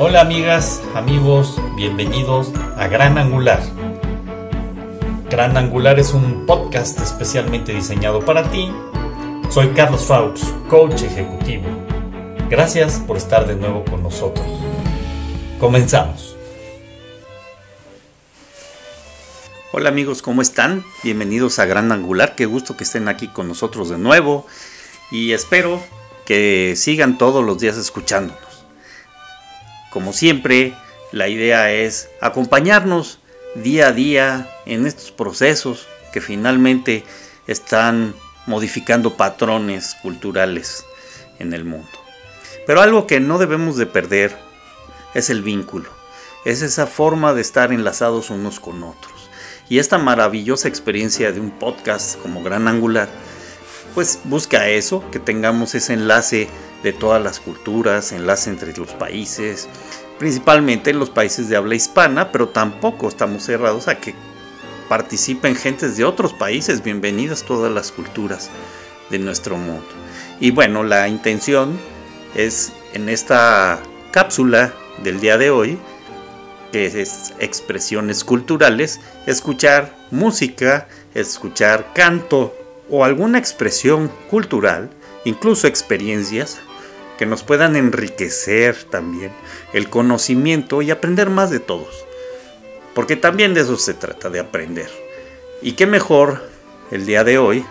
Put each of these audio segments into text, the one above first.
Hola amigas, amigos, bienvenidos a Gran Angular. Gran Angular es un podcast especialmente diseñado para ti. Soy Carlos Faux, coach ejecutivo. Gracias por estar de nuevo con nosotros. Comenzamos. Hola amigos, ¿cómo están? Bienvenidos a Gran Angular. Qué gusto que estén aquí con nosotros de nuevo. Y espero que sigan todos los días escuchándonos. Como siempre, la idea es acompañarnos día a día en estos procesos que finalmente están modificando patrones culturales en el mundo. Pero algo que no debemos de perder es el vínculo, es esa forma de estar enlazados unos con otros. Y esta maravillosa experiencia de un podcast como Gran Angular, pues busca eso, que tengamos ese enlace de todas las culturas, enlace entre los países, principalmente en los países de habla hispana, pero tampoco estamos cerrados a que participen gentes de otros países, bienvenidas todas las culturas de nuestro mundo. Y bueno, la intención es en esta cápsula del día de hoy, que es expresiones culturales, escuchar música, escuchar canto o alguna expresión cultural, incluso experiencias que nos puedan enriquecer también el conocimiento y aprender más de todos. Porque también de eso se trata, de aprender. Y qué mejor el día de hoy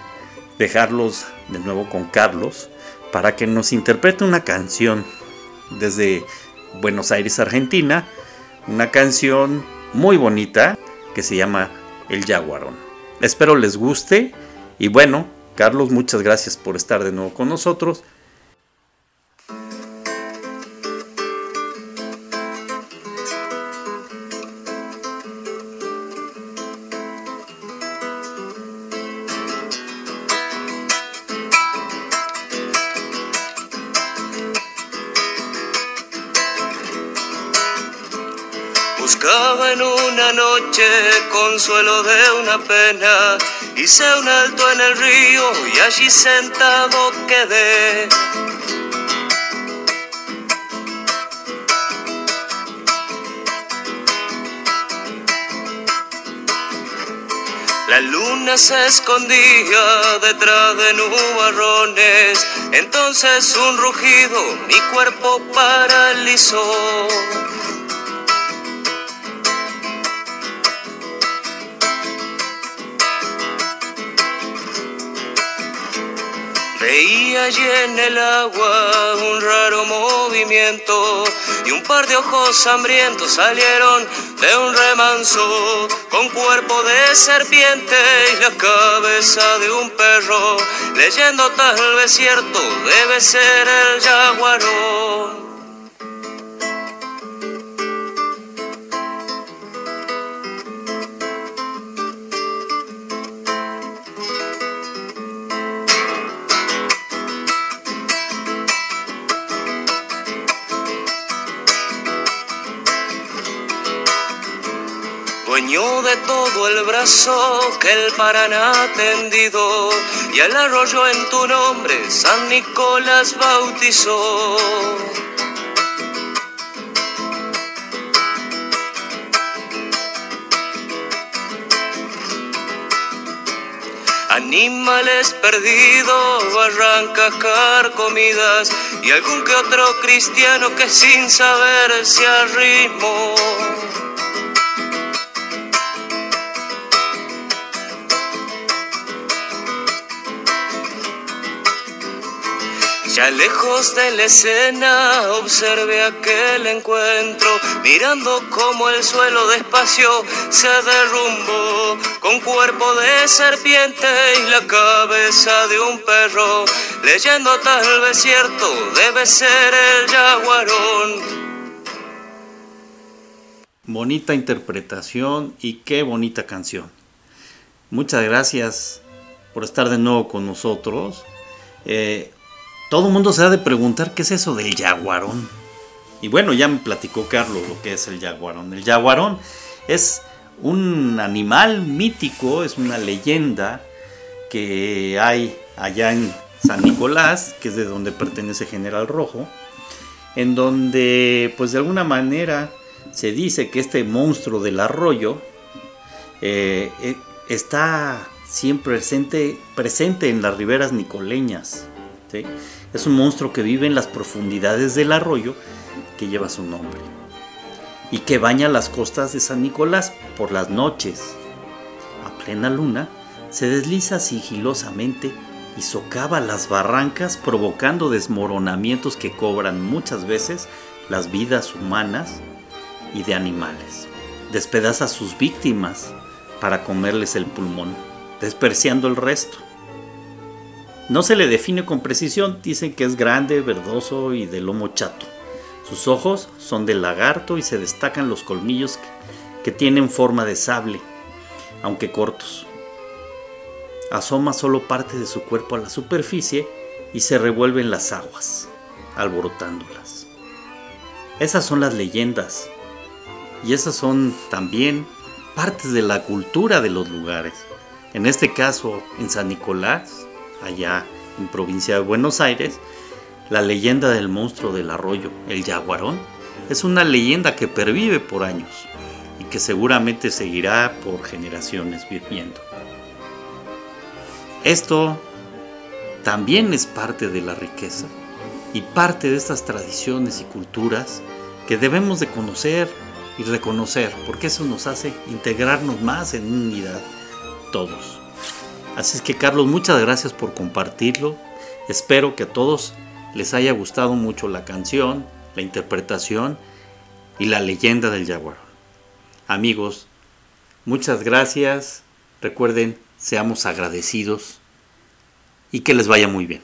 dejarlos de nuevo con Carlos para que nos interprete una canción desde Buenos Aires, Argentina, una canción muy bonita que se llama El Jaguarón. Espero les guste y bueno, Carlos, muchas gracias por estar de nuevo con nosotros Buscaba en una noche consuelo de una pena, hice un alto en el río y allí sentado quedé. La luna se escondía detrás de nubarrones, entonces un rugido mi cuerpo paralizó. Allí en el agua un raro movimiento y un par de ojos hambrientos salieron de un remanso con cuerpo de serpiente y la cabeza de un perro. Leyendo tal vez cierto debe ser el jaguarón. De todo el brazo que el Paraná tendido, y el arroyo en tu nombre San Nicolás bautizó. Animales perdidos, barrancas carcomidas y algún que otro cristiano que sin saber se arrimó. Ya lejos de la escena observé aquel encuentro, mirando como el suelo despacio se derrumbó, con cuerpo de serpiente y la cabeza de un perro, leyendo tal vez cierto, debe ser el jaguarón. Bonita interpretación y qué bonita canción. Muchas gracias por estar de nuevo con nosotros. Eh, todo el mundo se ha de preguntar qué es eso del jaguarón. Y bueno, ya me platicó Carlos lo que es el jaguarón. El jaguarón es un animal mítico, es una leyenda que hay allá en San Nicolás, que es de donde pertenece General Rojo. en donde pues de alguna manera se dice que este monstruo del arroyo eh, eh, está siempre presente, presente en las riberas nicoleñas. Es un monstruo que vive en las profundidades del arroyo que lleva su nombre y que baña las costas de San Nicolás por las noches. A plena luna, se desliza sigilosamente y socava las barrancas provocando desmoronamientos que cobran muchas veces las vidas humanas y de animales. Despedaza a sus víctimas para comerles el pulmón, despreciando el resto. No se le define con precisión, dicen que es grande, verdoso y de lomo chato. Sus ojos son de lagarto y se destacan los colmillos que, tienen forma de sable, aunque cortos. Asoma solo parte de su cuerpo a la superficie y se revuelve en las aguas, alborotándolas. Esas son las leyendas y esas son también partes de la cultura de los lugares. En este caso, en San Nicolás, allá en provincia de Buenos Aires, la leyenda del monstruo del arroyo, el jaguarón, es una leyenda que pervive por años y que seguramente seguirá por generaciones viviendo. Esto también es parte de la riqueza y parte de estas tradiciones y culturas que debemos de conocer y reconocer, porque eso nos hace integrarnos más en unidad todos. Así es que Carlos, muchas gracias por compartirlo. Espero que a todos les haya gustado mucho la canción, la interpretación y la leyenda del jaguar. Amigos, muchas gracias. Recuerden, seamos agradecidos y que les vaya muy bien.